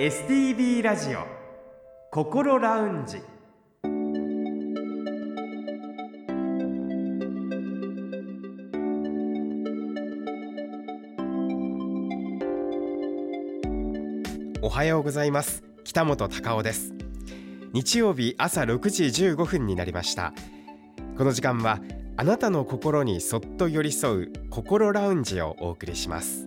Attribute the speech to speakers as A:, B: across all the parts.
A: STB ラジオ心ラウンジ。おはようございます。北本孝夫です。日曜日朝6時15分になりました。この時間はあなたの心にそっと寄り添う心ラウンジをお送りします。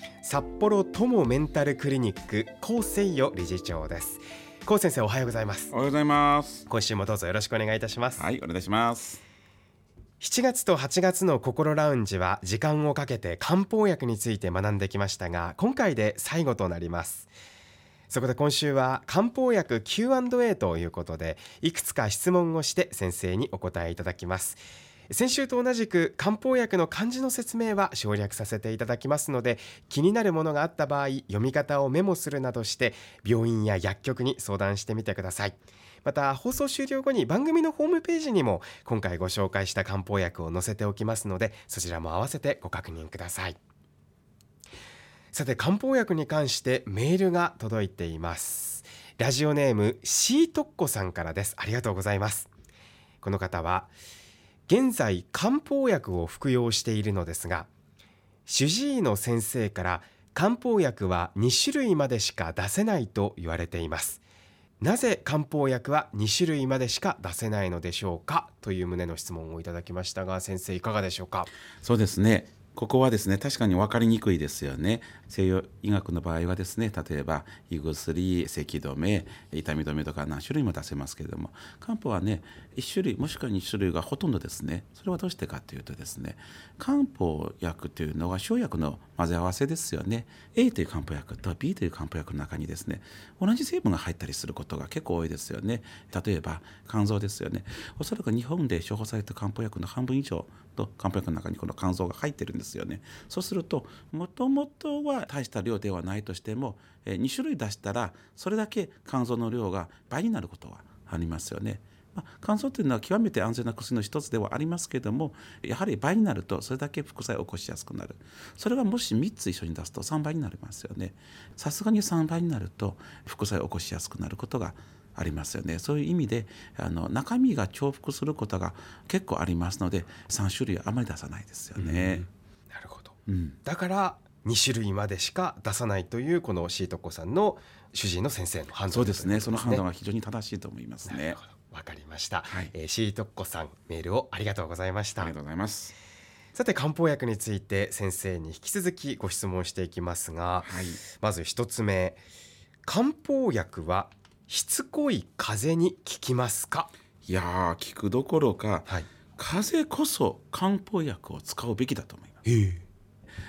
A: 札幌友メンタルクリニック高誠代理事長です。高先生おはようございます。
B: おはようございます。
A: 今週もどうぞよろしくお願いいたします。
B: はいお願いします。
A: 7月と8月の心ラウンジは時間をかけて漢方薬について学んできましたが今回で最後となります。そこで今週は漢方薬 Q&A ということでいくつか質問をして先生にお答えいただきます先週と同じく漢方薬の漢字の説明は省略させていただきますので気になるものがあった場合読み方をメモするなどして病院や薬局に相談してみてください。また放送終了後に番組のホームページにも今回ご紹介した漢方薬を載せておきますのでそちらも合わせてご確認ください。さて漢方薬に関してメールが届いています。ラジオネームシートッコさんからです。ありがとうございます。この方は現在漢方薬を服用しているのですが主治医の先生から漢方薬は2種類までしか出せないと言われています。なぜ漢方薬は2種類までしか出せないのでしょうかという旨の質問をいただきましたが先生いかがでしょうか？
B: そうですね。ここはですね確かに分かりにくいですよね。西洋医学の場合はですね例えば胃薬咳止め痛み止めとか何種類も出せますけれども漢方はね1種類もしくは2種類がほとんどですね。それはどうしてかというとですね漢方薬というのは生薬の混ぜ合わせですよね。A という漢方薬と B という漢方薬の中にですね同じ成分が入ったりすることが結構多いですよね。例えば肝臓ですよね。おそらく日本で処方された漢方薬の半分以上と漢方薬の中にこの肝臓が入ってるんですよね。そうするともともとは大した量ではないとしても2種類出したらそれだけ肝臓の量が倍になることはありますよね。まあ、乾燥というのは極めて安全な薬の一つではありますけれどもやはり倍になるとそれだけ副作用を起こしやすくなる。それがもし3つ一緒に出すと3倍になりますよね。さすがに3倍になると副作用を起こしやすくなることがありますよね。そういう意味であの中身が重複することが結構ありますので3種類はあまり出さないですよね。
A: なるほど、うん、だから2種類までしか出さないというこのシートコさんの主治医の先生の判断、ね、
B: そうですね。その判断は非常に正しいと思いますね。
A: わかりました、はい、えー、シートコさんメールをありがとうございました。
B: ありがとうございます。
A: さて漢方薬について先生に引き続きご質問していきますが、はい、まず一つ目漢方薬はしつこい風邪に効きますか？
B: いや効くどころか、はい、風邪こそ漢方薬を使うべきだと思います。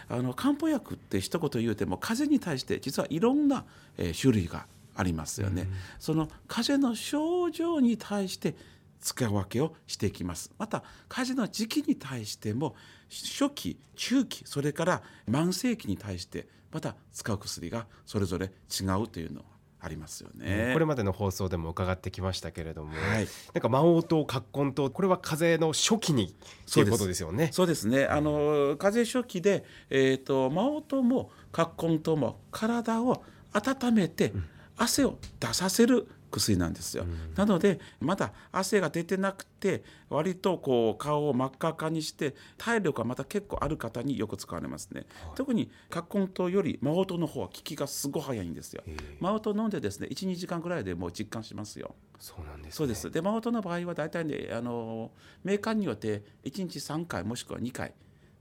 B: あの漢方薬って一言言うても風邪に対して実はいろんな、えー、種類がありますよね。うん、その風邪の症状に対して使い分けをしていきます。また風邪の時期に対しても初期中期それから慢性期に対してまた使う薬がそれぞれ違うというのをありますよね、
A: これまでの放送でも伺ってきましたけれども、はい、なんか魔王と葛根とこれは風邪の初期にということですよね。
B: そうですね。あの風邪初期でえっ、ー、と魔王とも葛根とも体を温めて汗を出させる薬なんですよ、うん、なのでまだ汗が出てなくて割とこう顔を真っ赤っかにして体力がまた結構ある方によく使われますね、はい、特に葛根湯よりマオトの方は効きがすごい早いんですよ。マオト飲んでですね12時間ぐらいでもう実感しますよ。
A: そうなんです、ね、
B: そうです。でマオトの場合は大体ねあのメーカーによって1日3回もしくは2回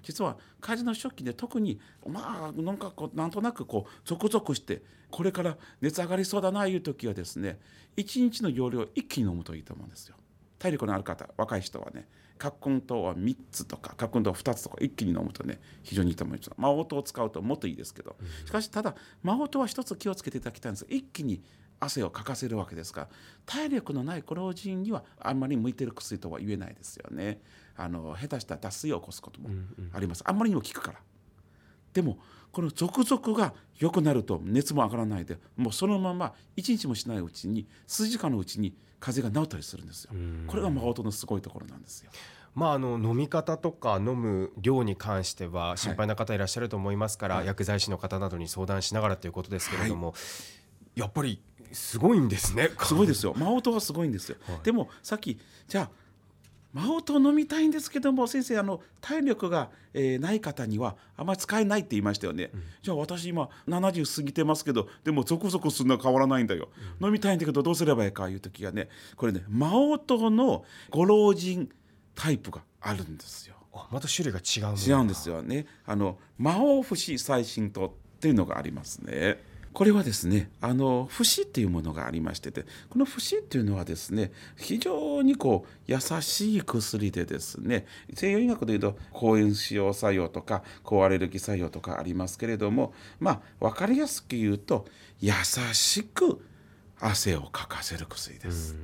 B: 実は火事の初期で特にまあなんかこうなんとなくこうゾクゾクしてこれから熱上がりそうだないう時はですね1日の容量一気に飲むといいと思うんですよ。体力のある方若い人はね葛根糖は3つとか葛根糖は2つとか一気に飲むとね非常にいいと思います。魔王糖を使うともっといいですけど。しかしただ魔王糖は一つ気をつけていただきたいんです。が一気に汗をかかせるわけですから体力のないご老人にはあんまり向いてる薬とは言えないですよね。あの下手したら脱水を起こすこともあります、あんまりにも効くから。でもこの続々が良くなると熱も上がらないでもうそのまま1日もしないうちに数時間のうちに風邪が治ったりするんですよ。これが魔法とのすごいところなんですよ。
A: まあ、あの飲み方とか飲む量に関しては心配な方いらっしゃると思いますから、
B: はい。
A: 薬剤師の方などに相談しながらということですけれども、やっぱりすごいんですね。
B: すごいですよ。すごいんですよ、
A: はい。
B: でもさっきじゃあ魔法糖飲みたいんですけども先生あの体力が、えーない方にはあまり使えないって言いましたよね、じゃあ私今70過ぎてますけどでもゾクゾクするのは変わらないんだよ、飲みたいんだけどどうすればいいかいう時はねこれね魔法糖のご老人タイプがあるんですよ。
A: あまた種類が違う
B: 違うんですよね。あの魔王不死最新糖っていうのがありますねこれはですねあの不死っていうものがありましててこの不死っていうのはですね非常にこう優しい薬でですね西洋医学でいうと抗炎症作用とか抗アレルギー作用とかありますけれどもまあ分かりやすく言うと優しく汗をかかせる薬です。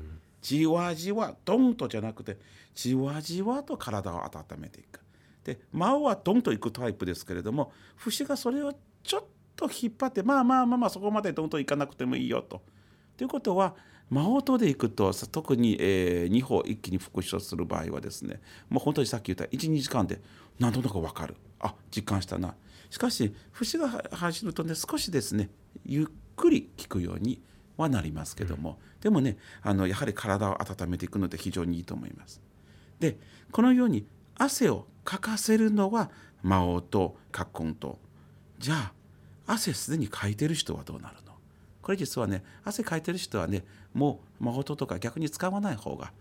B: じわじわドンとじゃなくてじわじわと体を温めていく。で魔王はドンといくタイプですけれども不死がそれをちょっと引っ張ってまあまあまあまあそこまでドンといかなくてもいいよと。ということは魔王とでいくと特に、え2歩一気に復唱する場合はですねもう本当にさっき言った12時間で何となく分かるあ実感したなしかし節が走るとね少しですねゆっくり効くようにはなりますけども、でもねあのやはり体を温めていくので非常にいいと思います。でこのように汗をかかせるのは魔王と葛根とじゃあ汗すでにかいてる人はどうなるの？これ実はね汗かいてる人はねもう魔法とか逆に使わない方が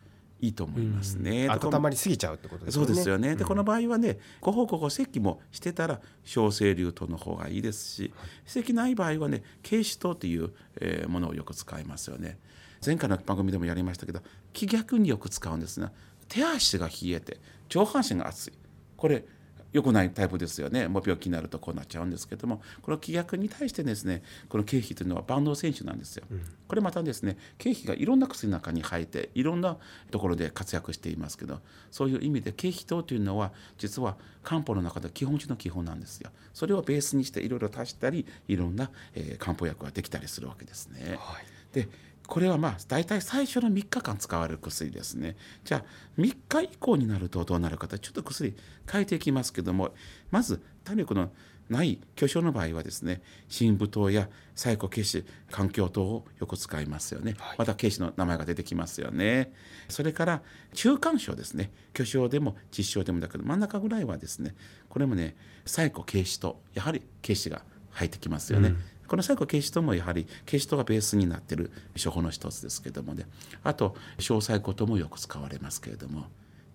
B: いいと思いますね。
A: 温まりすぎちゃうってことですね。
B: うですよね。で、
A: うん
B: この場合はね、ご報告咳もしてたら小生流糖の方がいいですし、咳ない場合はね、軽視糖という、えーものをよく使いますよね。前回の番組でもやりましたけど、気逆によく使うんですね。手足が冷えて上半身が熱い。これ良くないタイプですよね。もう病気になるとこうなっちゃうんですけども、この気逆に対してですね、この経費というのは万能選手なんですよ。これまたですね、経費がいろんな薬の中に入って、いろんなところで活躍していますけど、そういう意味で経費糖というのは実は漢方の中で基本中の基本なんですよ。それをベースにしていろいろ足したり、いろんな、えー漢方薬ができたりするわけですね。
A: はい
B: でこれはまあ大体最初の3日間使われる薬ですね。じゃあ3日以降になるとどうなるかとちょっと薬変えていきますけどもまず体力のない巨匠の場合はですね深部糖や細コケシ環境糖をよく使いますよね、
A: はい。
B: またケシの名前が出てきますよね。それから中間症ですね。巨匠でも実症でもだけど真ん中ぐらいはですねこれもね細コケシとやはりケシが入ってきますよね、この最後、軽視糖もやはり軽視糖がベースになっている処方の一つですけどもね。あと小細コ糖もよく使われますけれども。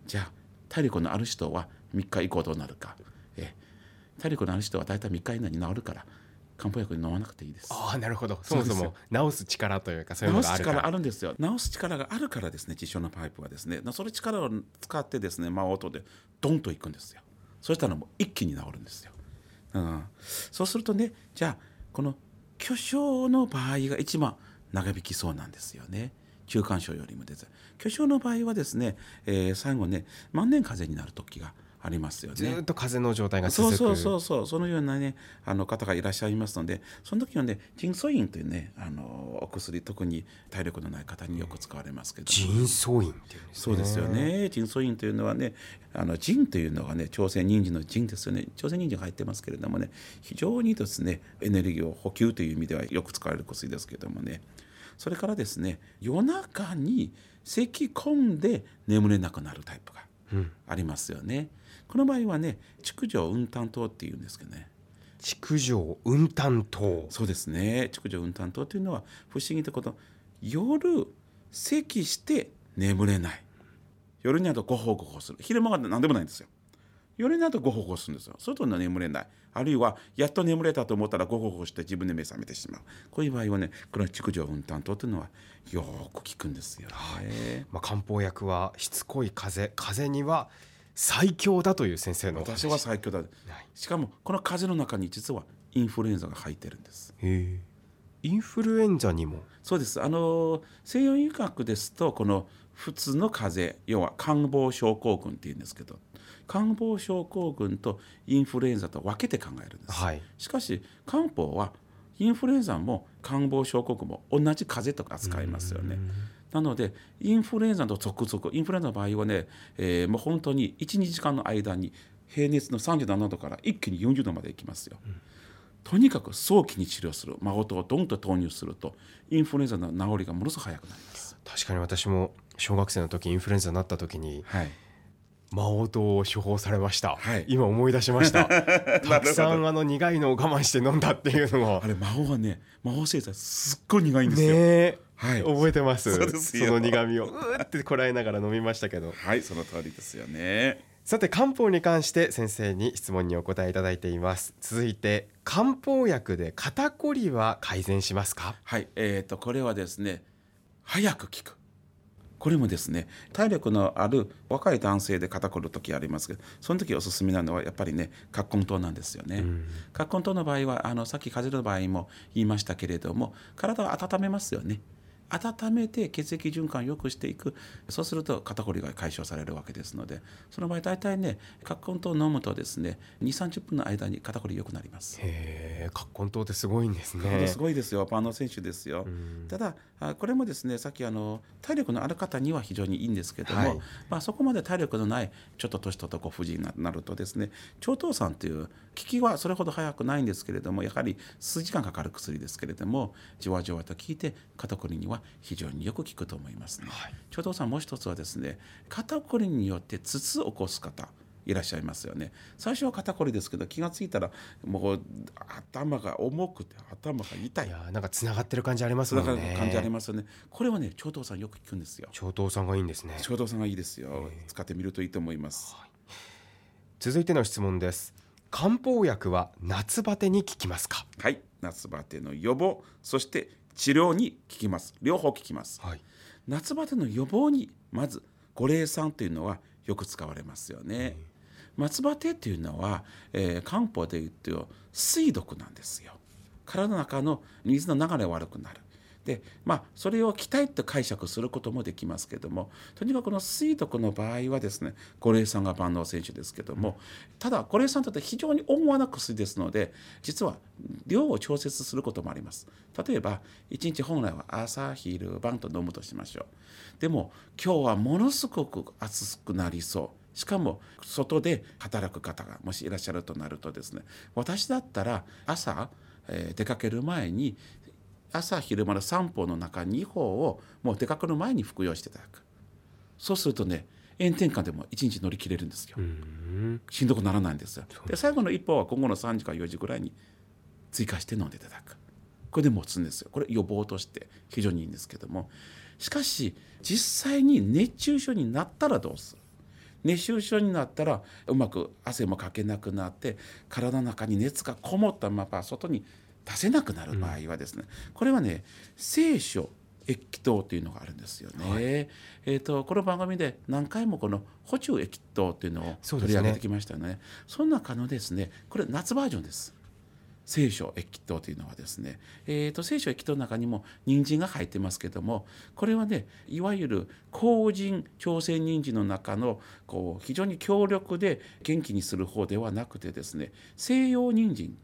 B: じゃあ体力のある人は3日以降どうなるか。え体力のある人は大体3日以内に治るから漢方薬に飲まなくていいです。
A: ああなるほど。そもそも治す力というかそういうの
B: 治す
A: があるから
B: 力あるんですよ。治す力があるからですね実証のパイプはですね。その力を使ってですね魔音でドンといくんですよ。そしたらもう一気に治るんですよ、うん、そうするとねじゃあこの巨匠の場合が一番長引きそうなんですよね。中間症よりもです巨匠の場合はですね、えー最後ね万年風邪になる時がありますよね。
A: ずーっと風邪の状態が
B: そう
A: 続く。
B: そうそうそうそのようなねあの方がいらっしゃいますのでその時はねジンソインというねあのお薬特に体力のない方によく使われますけど
A: 腎素院っていうんですね。
B: そうですよね。ジンソインというのはねあのジンというのがね朝鮮人参のジンですよね。朝鮮人参が入ってますけれどもね非常にですねエネルギーを補給という意味ではよく使われる薬ですけれどもね。それからですね夜中に咳き込んで眠れなくなるタイプがありますよね。この場合はね築城雲丹糖っていうんですけどね。
A: 築城雲丹糖
B: そうですね。築城雲丹糖というのは不思議なこと。夜咳して眠れない。夜になるとごほごほする。昼間は何でもないんですよ。夜になるとゴホゴするんですよ。そうすると眠れない。あるいはやっと眠れたと思ったらゴホゴして自分で目覚めてしまう。こういう場合はねこの築城分担糖というのはよく効くんですよ、ね、はい。
A: まあ、漢方薬はしつこい風邪風邪には最強だという先生の
B: 私は最強だ、しかもこの風邪の中に実はインフルエンザが入ってるんです。
A: へインフルエンザにも？
B: そうです。あの西洋医学ですとこの普通の風邪要は感冒症候群っていうんですけど感冒症候群とインフルエンザと分けて考えるんです、はい、しかし漢方はインフルエンザも感冒症候群も同じ風邪とか扱いますよね。なのでインフルエンザと続々インフルエンザの場合はね、えー、もう本当に12時間の間に平熱の37度から一気に40度までいきますよ。うん。とにかく早期に治療する。魔法をドンと投入するとインフルエンザの治りがものすごく早くなります。
A: 確かに私も小学生の時インフルエンザになった時に、はい、魔王糖を処方されました、はい、今思い出しました。たくさんあの苦いのを我慢して飲んだっていうのは
B: あれ魔王はね魔王製剤すっごい苦いんですよ、
A: ねはい、覚えてます。その苦味を。うってこらえながら飲みましたけど。
B: はいその通りですよね。
A: さて漢方に関して先生に質問にお答えいただいています。続いて漢方薬で肩こりは改善しますか？
B: はいえーと、これはですね早く効く。これもですね体力のある若い男性で肩こる時ありますけどその時おすすめなのはやっぱりね葛根湯なんですよね。葛根湯の場合はあのさっき風邪の場合も言いましたけれども体を温めますよね。温めて血液循環を良くしていく。そうすると肩こりが解消されるわけですのでその場合大体ね葛根湯を飲むとですね2 3 0分の間に肩こり良くなります。
A: へえ葛根湯ってすごいんですね。
B: すごいですよ。パンの選手ですよ。ただこれもですねさっきあの体力のある方には非常にいいんですけども、はい、まあ、そこまで体力のないちょっと年ととご婦人になるとですね超糖酸という効きはそれほど早くないんですけれどもやはり数時間かかる薬ですけれどもじわじわと効いて肩こりには非常によく効くと思いますね。はい、長藤さんもう一つはですね肩こりによって筒を起こす方いらっしゃいますよね。最初は肩こりですけど気が付いたらもう頭が重くて頭が痛い。い
A: やなんかつながってる感じありますもんね。
B: 感じありますよね。これはね長藤さんよく聞くんですよ。
A: 長藤さんがいいんですね。
B: 長藤さんがいいですよ。使ってみるといいと思います、はい、
A: 続いての質問です。漢方薬は夏バテに効きますか？
B: はい。夏バテの予防そして治療に効きます。両方効きます、はい、夏バテの予防にまず五苓散というのはよく使われますよね、夏バテというのは、えー、漢方でいうと水毒なんですよ。体の中の水の流れ悪くなるでまあそれを期待と解釈することもできますけどもとにかくこの水毒の場合はですね五苓散が万能選手ですけども、ただ五苓散とって非常に思わなく薬ですので実は量を調節することもあります。例えば1日本来は朝昼晩と飲むとしましょう。でも今日はものすごく暑くなりそう。しかも外で働く方がもしいらっしゃるとなるとですね私だったら朝、え、出かける前に朝昼間の散歩の中2歩をもう出かける前に服用していただく。そうするとね炎天下でも1日乗り切れるんですよ。しんどくならないんですよ。で最後の一歩は今後の3時か4時ぐらいに追加して飲んでいただく。これで持つんですよ。これ予防として非常にいいんですけども。しかし実際に熱中症になったらどうする？熱中症になったらうまく汗もかけなくなって体の中に熱がこもったまま外に出せなくなる場合はですね、うん、これはね聖書液糖というのがあるんですよね。はい、えーと、この番組で何回もこの補充液糖というのを取り上げてきましたね。そねその中のですねこれ夏バージョンです。聖書液糖というのはですね、えーと、聖書液糖の中にも人参が入ってますけどもこれはねいわゆる麹人朝鮮人参の中のこう非常に強力で元気にする方ではなくてですね西洋人参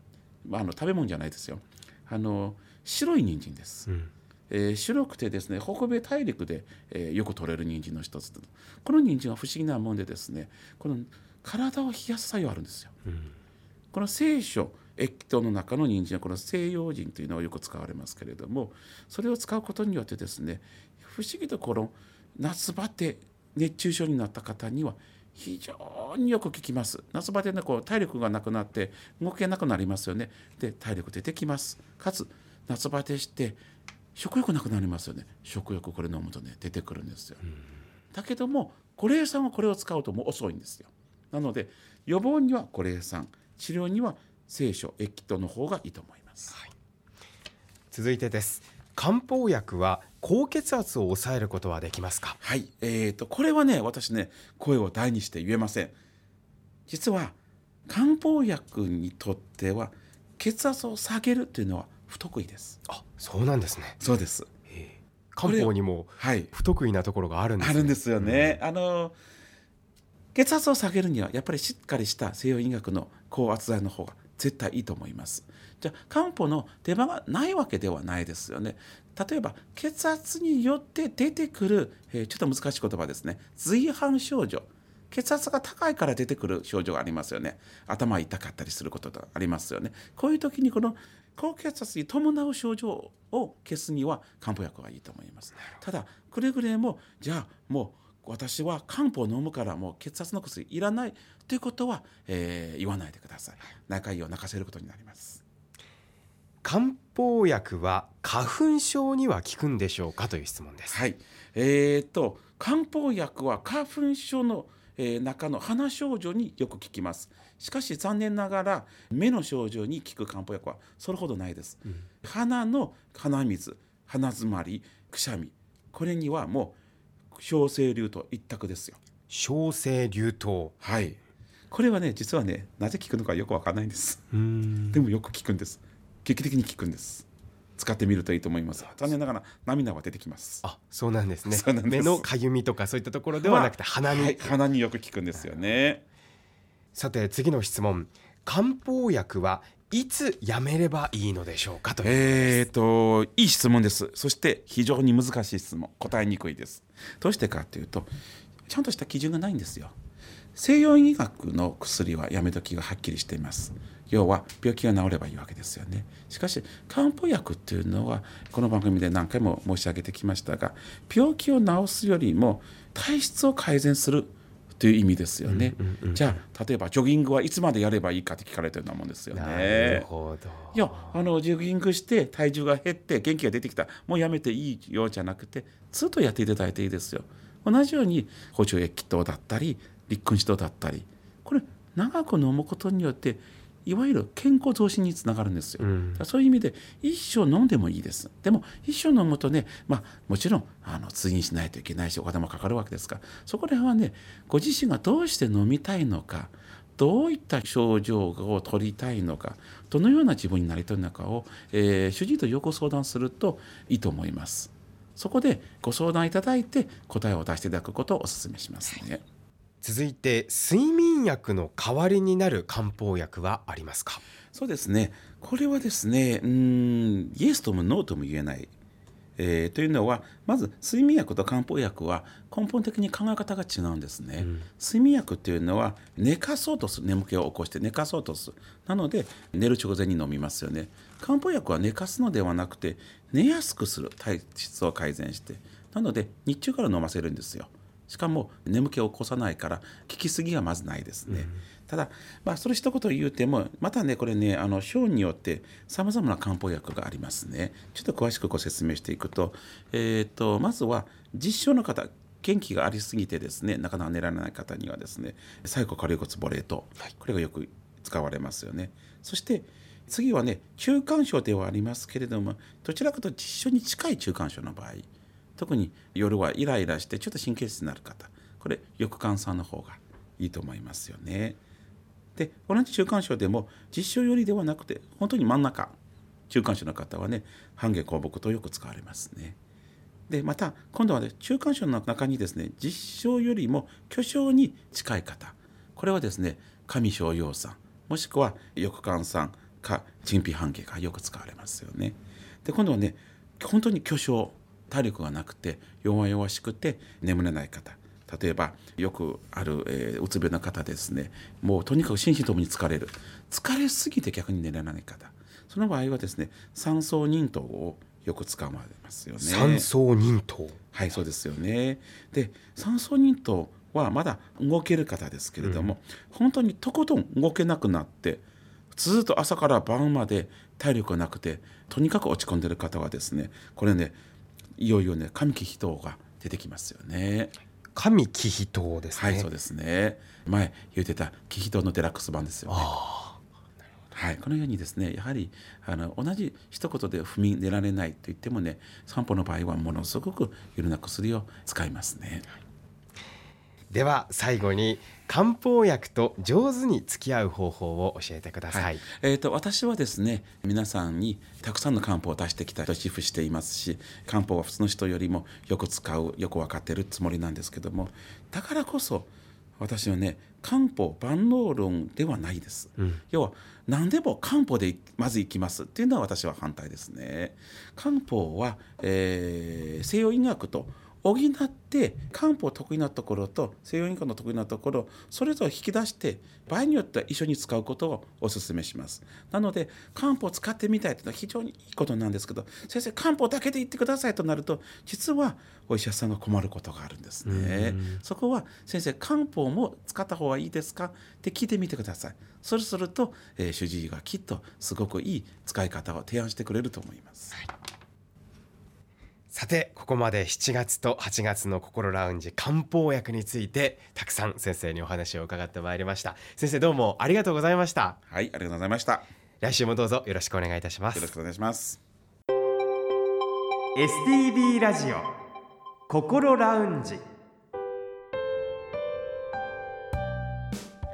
B: まあ、あの食べ物じゃないですよ。あの白い人参です、うん、えー、白くてですね北米大陸で、えー、よく取れる人参の一つこの人参は不思議なもんでですねこの体を冷やす作用あるんですよ、うん、この聖書液糖の中の人参はこの西洋人というのはよく使われますけれどもそれを使うことによってですね不思議とこの夏バテ熱中症になった方には非常によく効きます。夏バテでこう体力がなくなって動けなくなりますよね。で体力出てきます。かつ夏バテして食欲なくなりますよね。食欲これ飲むとね出てくるんですよ、だけども五苓散はこれを使うともう遅いんですよ。なので予防にはコレイ酸治療には聖書液糖の方がいいと思います、
A: はい、続いてです。漢方薬は高血圧を抑えることはできますか？
B: はい。えーと、これはね私ね声を大にして言えません。実は漢方薬にとっては血圧を下げるというのは不得意です。
A: あそうなんですね。
B: そうです。
A: 漢方にも
B: はい。
A: 不得意なところがあるんです、
B: あるんですよね、あの血圧を下げるにはやっぱりしっかりした西洋医学の高圧剤の方が絶対いいと思います。じゃあ漢方の出番がないわけではないですよね。例えば血圧によって出てくる、えーちょっと難しい言葉ですね。随伴症状。血圧が高いから出てくる症状がありますよね。頭痛かったりすることがありますよね。こういう時にこの高血圧に伴う症状を消すには漢方薬がいいと思います。ただくれぐれもじゃあもう私は漢方を飲むからもう血圧の薬いらないということは、えー言わないでください。中医を泣かせることになります。
A: 漢方薬は花粉症には効くんでしょうかという質問です。
B: はい。えー、と漢方薬は花粉症の、えー中の鼻症状によく効きます。しかし残念ながら目の症状に効く漢方薬はそれほどないです、鼻の鼻水鼻づまりくしゃみこれにはもう小生流と一択ですよ。
A: 小生流湯
B: はい。これはね実はねなぜ効くのかよくわかんないんです。
A: うん。
B: でもよく効くんです。劇的に効くんです。使ってみるといいと思います。残念ながら涙は出てきます。
A: あそうなんですね。目のかゆみとかそういったところではなくて鼻に、
B: はい鼻によく効くんですよね。
A: さて次の質問。漢方薬はいつやめればいいのでしょうかという
B: えーといい質問です。そして非常に難しい質問。答えにくいですどうしてかっていうとちゃんとした基準がないんですよ。西洋医学の薬はやめ時がはっきりしています。要は病気が治ればいいわけですよね。しかし漢方薬っていうのはこの番組で何回も申し上げてきましたが病気を治すよりも体質を改善するという意味ですよね、じゃあ例えばジョギングはいつまでやればいいかって聞かれてるようなもんですよね。
A: なるほど。
B: いやあのジョギングして体重が減って元気が出てきた。もうやめていいよじゃなくてずっとやっていただいていいですよ。同じように補充液糖だったり立君子糖だったりこれ長く飲むことによっていわゆる健康増進につながるんですよ、
A: うん。
B: そういう意味で一生飲んでもいいです。でも一生飲むとね、まあ、もちろんあの通院しないといけないしお金もかかるわけですから。そこら辺はねご自身がどうして飲みたいのかどういった症状を取りたいのかどのような自分になりたいのかを、えー主治医とよく相談するといいと思います。そこでご相談いただいて答えを出していただくことをお勧めしますね。
A: 続いて睡眠薬の代わりになる漢方薬はありますか？
B: そうですね。これはですねうーんイエスともノーとも言えない、えーというのはまず睡眠薬と漢方薬は根本的に考え方が違うんですね、睡眠薬っていうのは寝かそうとする眠気を起こして寝かそうとする。なので寝る直前に飲みますよね。漢方薬は寝かすのではなくて寝やすくする体質を改善してなので日中から飲ませるんですよしかも眠気を起こさないから効きすぎがまずないですね、ただ、まあ、それ一言言うてもまたねこれねあの症によってさまざまな漢方薬がありますね。ちょっと詳しくご説明していくと,、えー、とまずは実症の方元気がありすぎてですねなかなか寝られない方にはですね最後カリ骨ボレート。これがよく使われますよね。そして次はね中間症ではありますけれどもどちらかと実症に近い中間症の場合特に夜はイライラしてちょっと神経質になる方これ翼寒さんの方がいいと思いますよね。で同じ中間症でも実症よりではなくて本当に真ん中中間症の方はね半夏香木とよく使われますね。でまた今度はね中間症の中にですね実症よりも巨症に近い方これはですね上昇葉酸もしくは翼寒酸か陳皮半夏がよく使われますよね。で今度はね本当に巨症体力がなくて弱々しくて眠れない方。例えばよくある、えーうつ病の方ですね。もうとにかく心身ともに疲れる。疲れすぎて逆に寝れない方。その場合はですね三層忍糖をよく使われますよね。
A: 三層忍糖
B: はいそうですよね。で三層忍糖はまだ動ける方ですけれども、本当にとことん動けなくなってずっと朝から晩まで体力がなくてとにかく落ち込んでる方はですねこれねいよいよね神木人が出てきますよね。
A: 神キヒトです
B: ねはいそうですね前言ってたキヒトのデラックス版ですよねはい、このようにですねやはりあの同じ一言で踏み出られないと言ってもね散歩の場合はものすごくいろんな薬を使いますね。
A: では最後に漢方薬と上手に付き合う方法を教えてください、はい、
B: えーと、私はですね皆さんにたくさんの漢方を出してきたと自負していますし漢方は普通の人よりもよく使うよく分かっているつもりなんですけどもだからこそ私はね漢方万能論ではないです、うん、要は何でも漢方でまずいきます。っていうのは私は反対ですね。漢方は、えー、西洋医学と補って漢方得意なところと西洋医学の得意なところそれぞれ引き出して場合によっては一緒に使うことをお勧めします。なので漢方を使ってみたいというのは非常にいいことなんですけど先生漢方だけで言ってくださいとなると実はお医者さんが困ることがあるんですね。そこは先生漢方も使った方がいいですか？って聞いてみてください。そうすると、えー、主治医がきっとすごくいい使い方を提案してくれると思います、はい
A: さてここまで7月と8月の心ラウンジ漢方薬についてたくさん先生にお話を伺ってまいりました。先生どうもありがとうございました。
B: はいありがとうございました。
A: 来週もどうぞよろしくお願いいたします。
B: よろしくお願いします。
A: STB ラジオ心ラウンジ。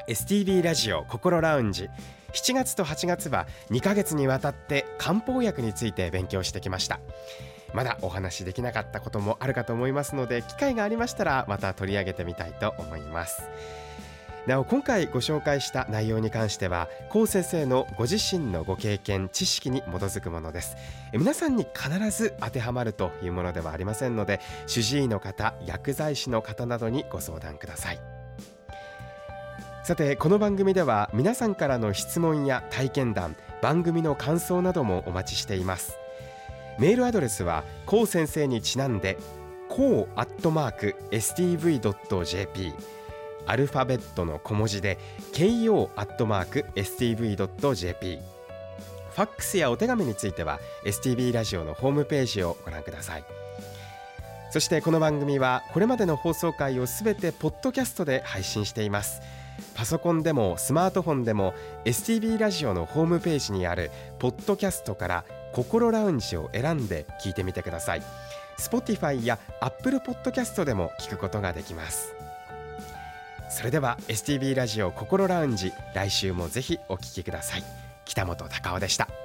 A: STB ラジオ心ラウンジ7月と8月は2ヶ月にわたって漢方薬について勉強してきました。まだお話しできなかったこともあるかと思いますので機会がありましたらまた取り上げてみたいと思います。なお今回ご紹介した内容に関しては高先生のご自身のご経験知識に基づくものです。皆さんに必ず当てはまるというものではありませんので主治医の方薬剤師の方などにご相談ください。さてこの番組では皆さんからの質問や体験談番組の感想などもお待ちしています。メールアドレスはこう先生にちなんでこうアットマーク stv.jp アルファベットの小文字で ko アットマーク stv.jp ファックスやお手紙については STV ラジオのホームページをご覧ください。そしてこの番組はこれまでの放送回をすべてポッドキャストで配信しています。パソコンでもスマートフォンでも STV ラジオのホームページにあるポッドキャストから心ラウンジを選んで聞いてみてください。Spotify や Apple Podcast でも聞くことができます。それでは STV ラジオ心ラウンジ来週もぜひお聞きください。北本隆夫でした。